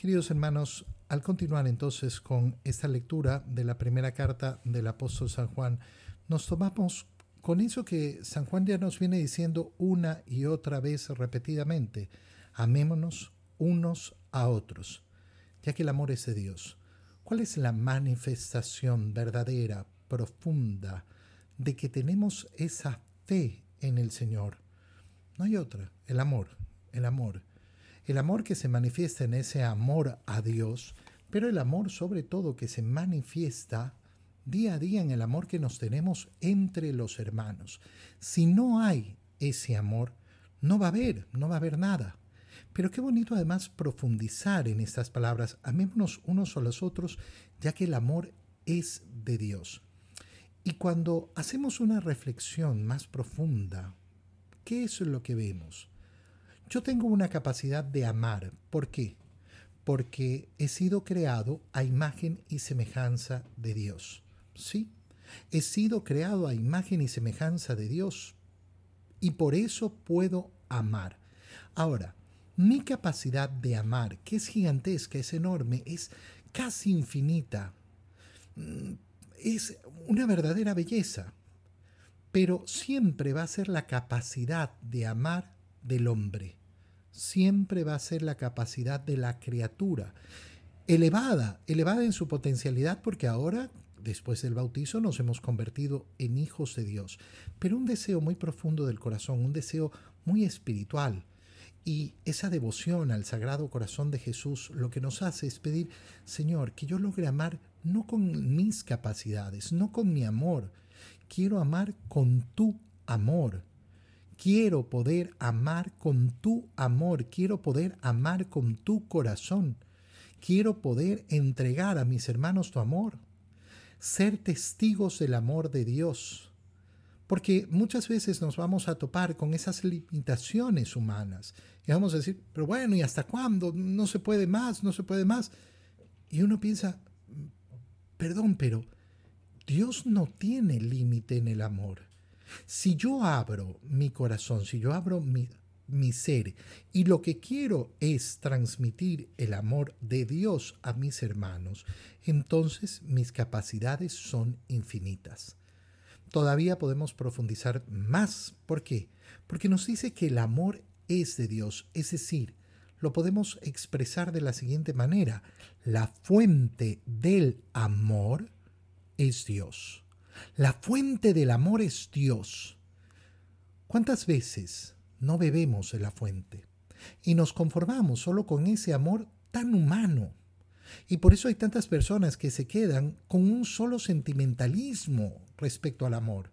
Queridos hermanos, al continuar entonces con esta lectura de la primera carta del apóstol San Juan, nos tomamos con eso que San Juan ya nos viene diciendo una y otra vez repetidamente, amémonos unos a otros, ya que el amor es de Dios. ¿Cuál es la manifestación verdadera, profunda, de que tenemos esa fe en el Señor? No hay otra, el amor, el amor. El amor que se manifiesta en ese amor a Dios, pero el amor sobre todo que se manifiesta día a día en el amor que nos tenemos entre los hermanos. Si no hay ese amor, no va a haber, no va a haber nada. Pero qué bonito además profundizar en estas palabras, amémonos unos a los otros, ya que el amor es de Dios. Y cuando hacemos una reflexión más profunda, ¿qué es lo que vemos? Yo tengo una capacidad de amar. ¿Por qué? Porque he sido creado a imagen y semejanza de Dios. Sí, he sido creado a imagen y semejanza de Dios y por eso puedo amar. Ahora, mi capacidad de amar, que es gigantesca, es enorme, es casi infinita, mm, es una verdadera belleza, pero siempre va a ser la capacidad de amar del hombre, siempre va a ser la capacidad de la criatura, elevada, elevada en su potencialidad porque ahora después del bautizo nos hemos convertido en hijos de Dios, pero un deseo muy profundo del corazón, un deseo muy espiritual. Y esa devoción al Sagrado Corazón de Jesús lo que nos hace es pedir, Señor, que yo logre amar no con mis capacidades, no con mi amor, quiero amar con tu amor. Quiero poder amar con tu amor, quiero poder amar con tu corazón, quiero poder entregar a mis hermanos tu amor, ser testigos del amor de Dios. Porque muchas veces nos vamos a topar con esas limitaciones humanas. Y vamos a decir, pero bueno, ¿y hasta cuándo? No se puede más, no se puede más. Y uno piensa, perdón, pero Dios no tiene límite en el amor. Si yo abro mi corazón, si yo abro mi, ser y lo que quiero es transmitir el amor de Dios a mis hermanos, entonces mis capacidades son infinitas. Todavía podemos profundizar más. ¿Por qué? Porque nos dice que el amor es de Dios, es decir, lo podemos expresar de la siguiente manera. La fuente del amor es Dios. La fuente del amor es Dios. ¿Cuántas veces no bebemos de la fuente y nos conformamos solo con ese amor tan humano. Y por eso hay tantas personas que se quedan con un solo sentimentalismo respecto al amor.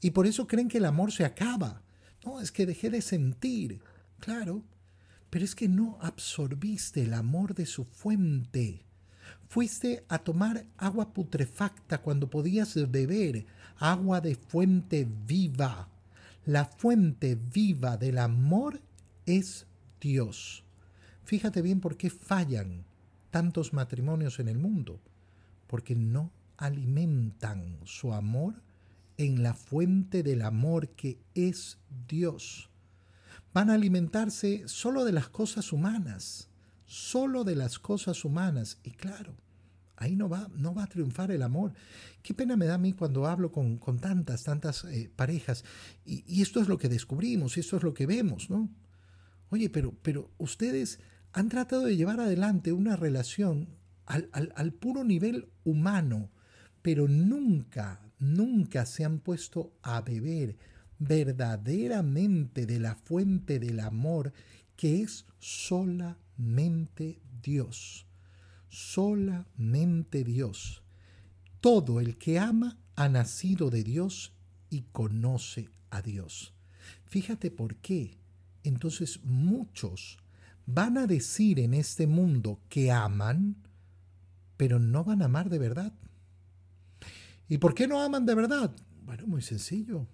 Y por eso creen que el amor se acaba. No, es que dejé de sentir. Claro, pero es que no absorbiste el amor de su fuente. Fuiste a tomar agua putrefacta cuando podías beber agua de fuente viva. La fuente viva del amor es Dios. Fíjate bien por qué fallan tantos matrimonios en el mundo. Porque no alimentan su amor en la fuente del amor que es Dios. Van a alimentarse solo de las cosas humanas, solo de las cosas humanas. Y claro, ahí no va, no va a triunfar el amor. Qué pena me da a mí cuando hablo con, tantas, tantas eh, parejas. Y, esto es lo que descubrimos, y esto es lo que vemos, ¿no? Oye, pero, pero ustedes han tratado de llevar adelante una relación al, al puro nivel humano, pero nunca, nunca se han puesto a beber verdaderamente de la fuente del amor que es solamente Dios solamente Dios. Todo el que ama ha nacido de Dios y conoce a Dios. Fíjate por qué. Entonces muchos van a decir en este mundo que aman, pero no van a amar de verdad. ¿Y por qué no aman de verdad? Bueno, muy sencillo.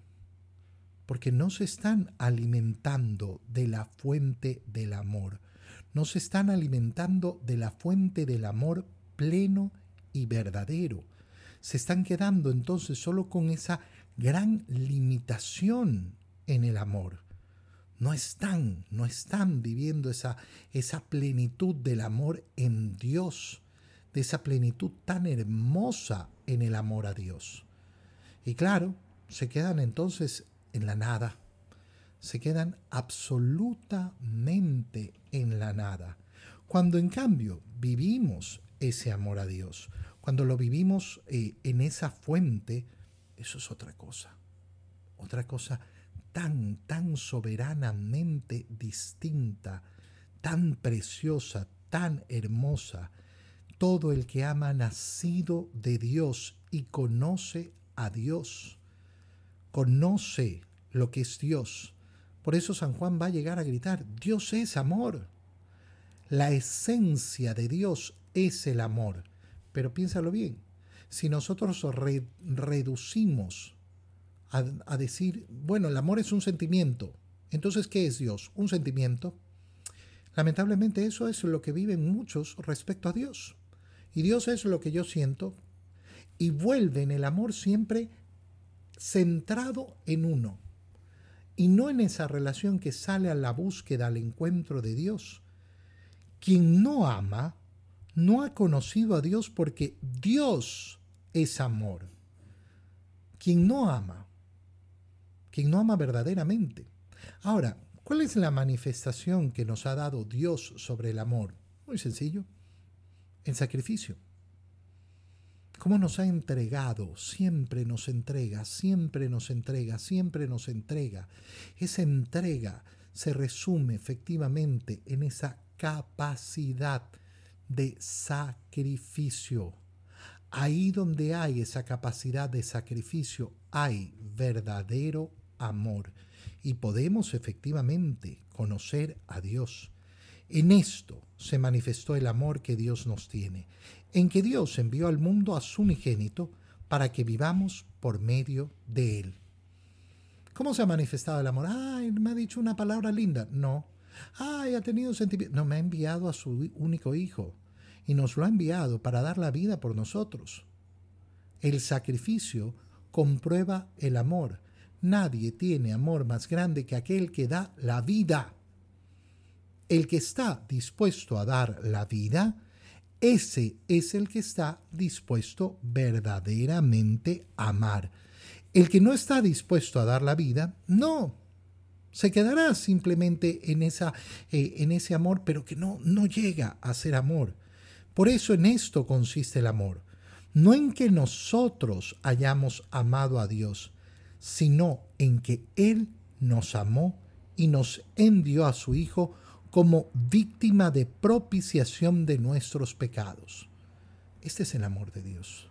Porque no se están alimentando de la fuente del amor no se están alimentando de la fuente del amor pleno y verdadero. Se están quedando entonces solo con esa gran limitación en el amor. no están, no están viviendo esa, esa plenitud del amor en Dios, de esa plenitud tan hermosa en el amor a Dios. Y claro, se quedan entonces en la nada, se quedan absolutamente en la nada. Cuando en cambio vivimos ese amor a Dios, cuando lo vivimos eh, en esa fuente, eso es otra cosa, otra cosa tan, tan soberanamente distinta, tan preciosa, tan hermosa. Todo el que ama nacido de Dios y conoce a Dios, conoce lo que es Dios. Por eso San Juan va a llegar a gritar, Dios es amor. La esencia de Dios es el amor. Pero piénsalo bien, si nosotros reducimos a, decir, bueno, el amor es un sentimiento. Entonces, ¿qué es Dios? Un sentimiento. Lamentablemente eso es lo que viven muchos respecto a Dios. Y Dios es lo que yo siento. Y vuelven el amor siempre centrado en uno. Y no en esa relación que sale a la búsqueda, al encuentro de Dios. Quien no ama, no ha conocido a Dios porque Dios es amor. Quien no ama, quien no ama verdaderamente. Ahora, ¿cuál es la manifestación que nos ha dado Dios sobre el amor? Muy sencillo, el sacrificio. ¿Cómo nos ha entregado? Siempre nos entrega, siempre nos entrega, siempre nos entrega. Esa entrega se resume efectivamente en esa capacidad de sacrificio. Ahí donde hay esa capacidad de sacrificio, hay verdadero amor y podemos efectivamente conocer a Dios. En esto se manifestó el amor que Dios nos tiene, en que Dios envió al mundo a su unigénito para que vivamos por medio de Él. ¿Cómo se ha manifestado el amor? Ay, me ha dicho una palabra linda. No. Ay, ha tenido sentimiento. No, me ha enviado a su único Hijo y nos lo ha enviado para dar la vida por nosotros. El sacrificio comprueba el amor Nadie tiene amor más grande que aquel que da la vida. El que está dispuesto a dar la vida, ese es el que está dispuesto verdaderamente a amar. El que no está dispuesto a dar la vida, no. Se quedará simplemente en, esa, eh, en ese amor, pero que no, no llega a ser amor. Por eso en esto consiste el amor. No en que nosotros hayamos amado a Dios, sino en que Él nos amó y nos envió a su Hijo como víctima de propiciación de nuestros pecados. Este es el amor de Dios.